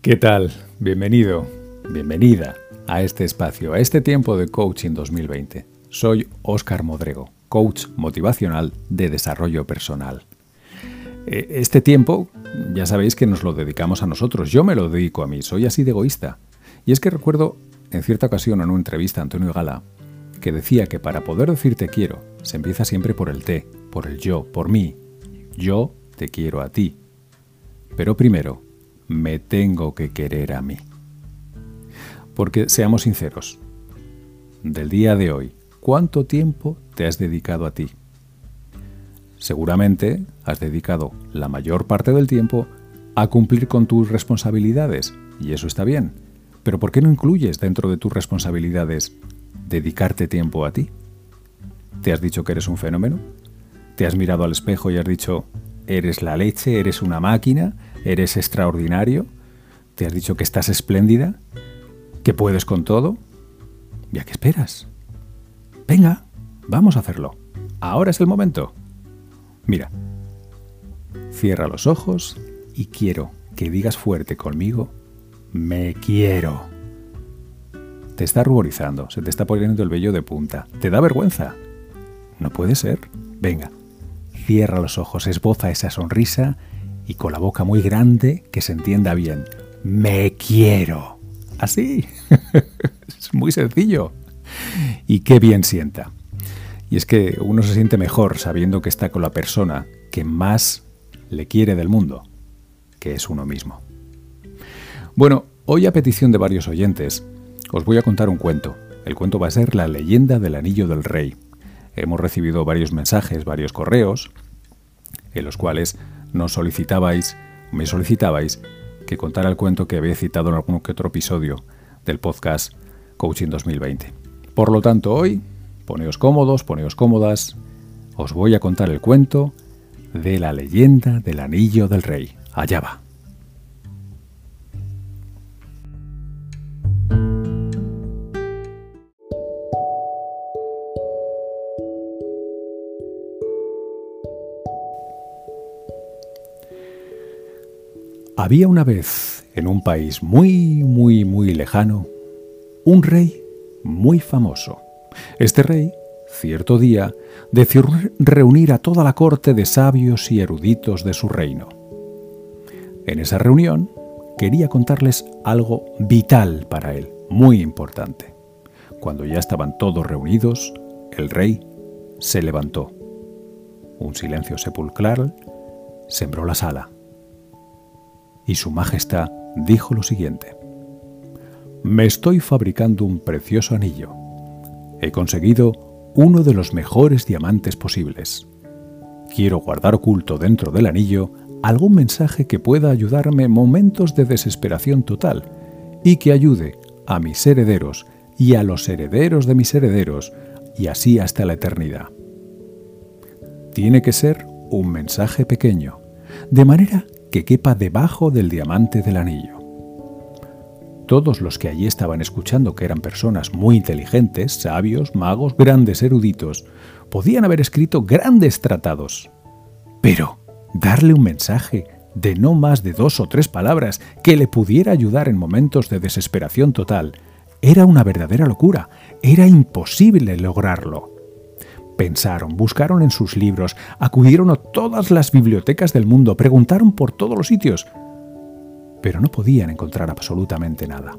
¿Qué tal? Bienvenido, bienvenida a este espacio, a este tiempo de coaching 2020. Soy Óscar Modrego, coach motivacional de desarrollo personal. Eh, este tiempo, ya sabéis que nos lo dedicamos a nosotros, yo me lo dedico a mí, soy así de egoísta. Y es que recuerdo en cierta ocasión en una entrevista a Antonio Gala que decía que para poder decirte quiero, se empieza siempre por el te, por el yo, por mí. Yo te quiero a ti. Pero primero, me tengo que querer a mí. Porque seamos sinceros, del día de hoy, ¿cuánto tiempo te has dedicado a ti? Seguramente has dedicado la mayor parte del tiempo a cumplir con tus responsabilidades, y eso está bien. Pero ¿por qué no incluyes dentro de tus responsabilidades dedicarte tiempo a ti? ¿Te has dicho que eres un fenómeno? ¿Te has mirado al espejo y has dicho, eres la leche, eres una máquina, eres extraordinario? ¿Te has dicho que estás espléndida? ¿Que puedes con todo? ¿Ya qué esperas? Venga, vamos a hacerlo. Ahora es el momento. Mira, cierra los ojos y quiero que digas fuerte conmigo, me quiero. Te está ruborizando, se te está poniendo el vello de punta. ¿Te da vergüenza? No puede ser. Venga, cierra los ojos, esboza esa sonrisa y con la boca muy grande que se entienda bien. Me quiero. Así. es muy sencillo. Y qué bien sienta. Y es que uno se siente mejor sabiendo que está con la persona que más le quiere del mundo, que es uno mismo. Bueno, hoy a petición de varios oyentes, os voy a contar un cuento. El cuento va a ser La leyenda del anillo del rey hemos recibido varios mensajes, varios correos, en los cuales nos solicitabais, me solicitabais, que contara el cuento que había citado en algún que otro episodio del podcast Coaching 2020. Por lo tanto, hoy, poneos cómodos, poneos cómodas, os voy a contar el cuento de la leyenda del anillo del rey. Allá va. Había una vez, en un país muy, muy, muy lejano, un rey muy famoso. Este rey, cierto día, decidió reunir a toda la corte de sabios y eruditos de su reino. En esa reunión quería contarles algo vital para él, muy importante. Cuando ya estaban todos reunidos, el rey se levantó. Un silencio sepulcral sembró la sala y Su Majestad dijo lo siguiente. Me estoy fabricando un precioso anillo. He conseguido uno de los mejores diamantes posibles. Quiero guardar oculto dentro del anillo algún mensaje que pueda ayudarme en momentos de desesperación total y que ayude a mis herederos y a los herederos de mis herederos y así hasta la eternidad. Tiene que ser un mensaje pequeño, de manera que quepa debajo del diamante del anillo. Todos los que allí estaban escuchando, que eran personas muy inteligentes, sabios, magos, grandes eruditos, podían haber escrito grandes tratados. Pero darle un mensaje de no más de dos o tres palabras que le pudiera ayudar en momentos de desesperación total era una verdadera locura, era imposible lograrlo. Pensaron, buscaron en sus libros, acudieron a todas las bibliotecas del mundo, preguntaron por todos los sitios, pero no podían encontrar absolutamente nada.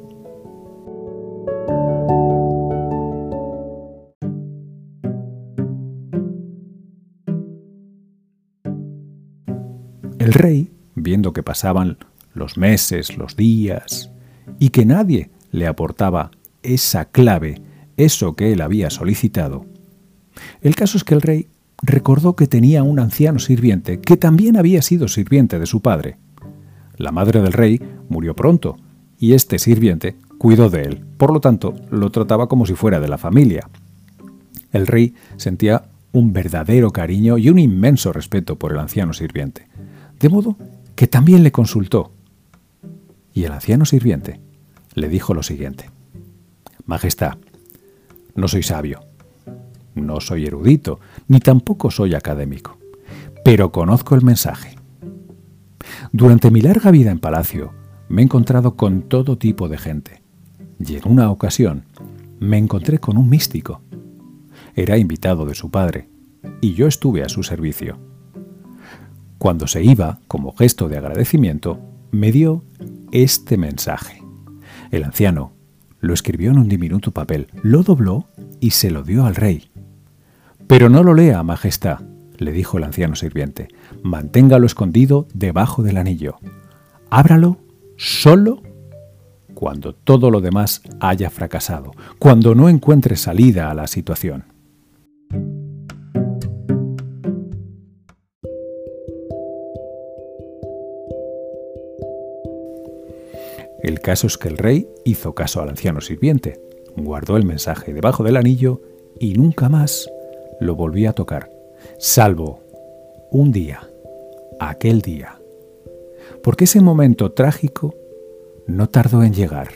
El rey, viendo que pasaban los meses, los días, y que nadie le aportaba esa clave, eso que él había solicitado, el caso es que el rey recordó que tenía un anciano sirviente que también había sido sirviente de su padre. La madre del rey murió pronto y este sirviente cuidó de él, por lo tanto lo trataba como si fuera de la familia. El rey sentía un verdadero cariño y un inmenso respeto por el anciano sirviente, de modo que también le consultó. Y el anciano sirviente le dijo lo siguiente, Majestad, no soy sabio, no soy erudito, ni tampoco soy académico, pero conozco el mensaje. Durante mi larga vida en palacio, me he encontrado con todo tipo de gente. Y en una ocasión me encontré con un místico. Era invitado de su padre, y yo estuve a su servicio. Cuando se iba, como gesto de agradecimiento, me dio este mensaje. El anciano lo escribió en un diminuto papel, lo dobló y se lo dio al rey. Pero no lo lea, Majestad, le dijo el anciano sirviente. Manténgalo escondido debajo del anillo. Ábralo solo cuando todo lo demás haya fracasado, cuando no encuentre salida a la situación. El caso es que el rey hizo caso al anciano sirviente, guardó el mensaje debajo del anillo y nunca más lo volvió a tocar, salvo un día, aquel día. Porque ese momento trágico no tardó en llegar.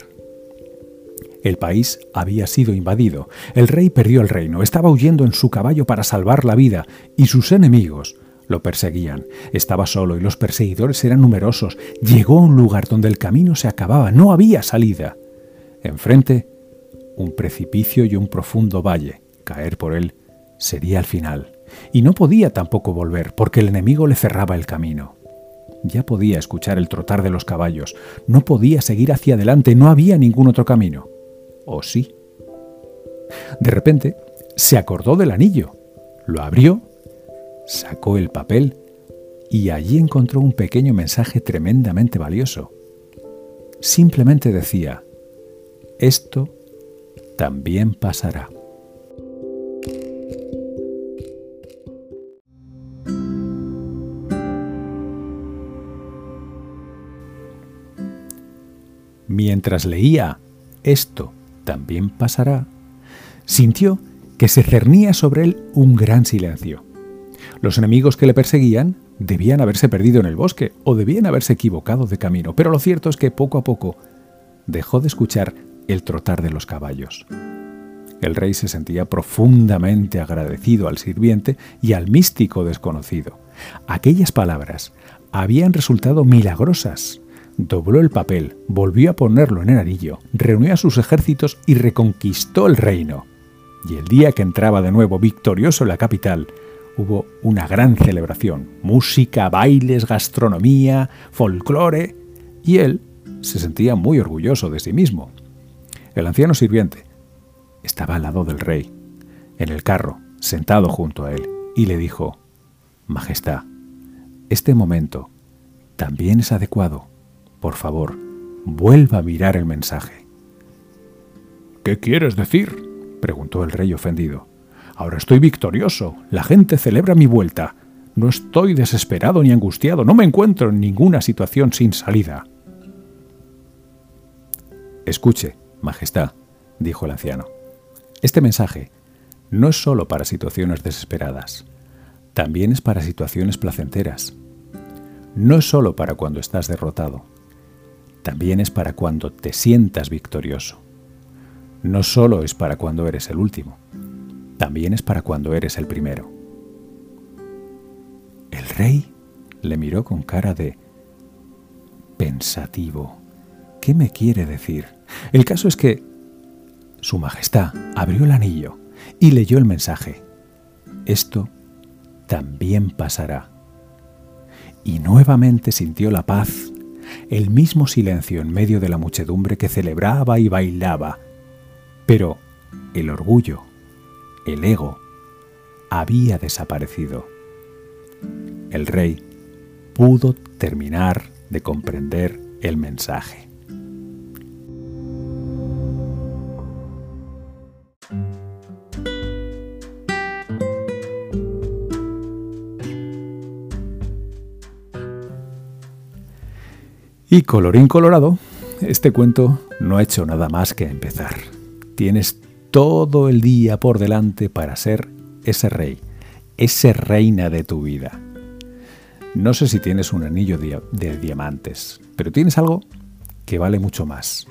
El país había sido invadido, el rey perdió el reino, estaba huyendo en su caballo para salvar la vida y sus enemigos lo perseguían. Estaba solo y los perseguidores eran numerosos. Llegó a un lugar donde el camino se acababa, no había salida. Enfrente, un precipicio y un profundo valle. Caer por él sería el final. Y no podía tampoco volver, porque el enemigo le cerraba el camino. Ya podía escuchar el trotar de los caballos, no podía seguir hacia adelante, no había ningún otro camino. ¿O sí? De repente, se acordó del anillo, lo abrió, sacó el papel y allí encontró un pequeño mensaje tremendamente valioso. Simplemente decía, esto también pasará. Mientras leía Esto también pasará, sintió que se cernía sobre él un gran silencio. Los enemigos que le perseguían debían haberse perdido en el bosque o debían haberse equivocado de camino, pero lo cierto es que poco a poco dejó de escuchar el trotar de los caballos. El rey se sentía profundamente agradecido al sirviente y al místico desconocido. Aquellas palabras habían resultado milagrosas dobló el papel, volvió a ponerlo en el anillo, reunió a sus ejércitos y reconquistó el reino. Y el día que entraba de nuevo victorioso en la capital, hubo una gran celebración, música, bailes, gastronomía, folclore, y él se sentía muy orgulloso de sí mismo. El anciano sirviente estaba al lado del rey, en el carro, sentado junto a él, y le dijo, Majestad, este momento también es adecuado por favor, vuelva a mirar el mensaje. ¿Qué quieres decir? preguntó el rey ofendido. Ahora estoy victorioso. La gente celebra mi vuelta. No estoy desesperado ni angustiado. No me encuentro en ninguna situación sin salida. Escuche, Majestad, dijo el anciano. Este mensaje no es solo para situaciones desesperadas, también es para situaciones placenteras. No es solo para cuando estás derrotado, también es para cuando te sientas victorioso. No solo es para cuando eres el último, también es para cuando eres el primero. El rey le miró con cara de pensativo. ¿Qué me quiere decir? El caso es que Su Majestad abrió el anillo y leyó el mensaje. Esto también pasará. Y nuevamente sintió la paz el mismo silencio en medio de la muchedumbre que celebraba y bailaba. Pero el orgullo, el ego, había desaparecido. El rey pudo terminar de comprender el mensaje. Y colorín colorado, este cuento no ha hecho nada más que empezar. Tienes todo el día por delante para ser ese rey, ese reina de tu vida. No sé si tienes un anillo de diamantes, pero tienes algo que vale mucho más.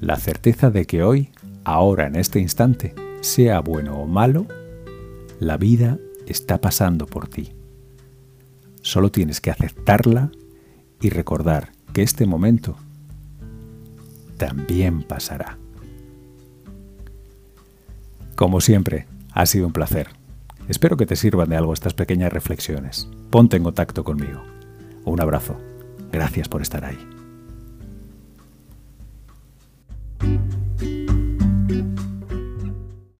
La certeza de que hoy, ahora en este instante, sea bueno o malo, la vida está pasando por ti. Solo tienes que aceptarla y recordar que este momento también pasará. Como siempre, ha sido un placer. Espero que te sirvan de algo estas pequeñas reflexiones. Ponte en contacto conmigo. Un abrazo. Gracias por estar ahí.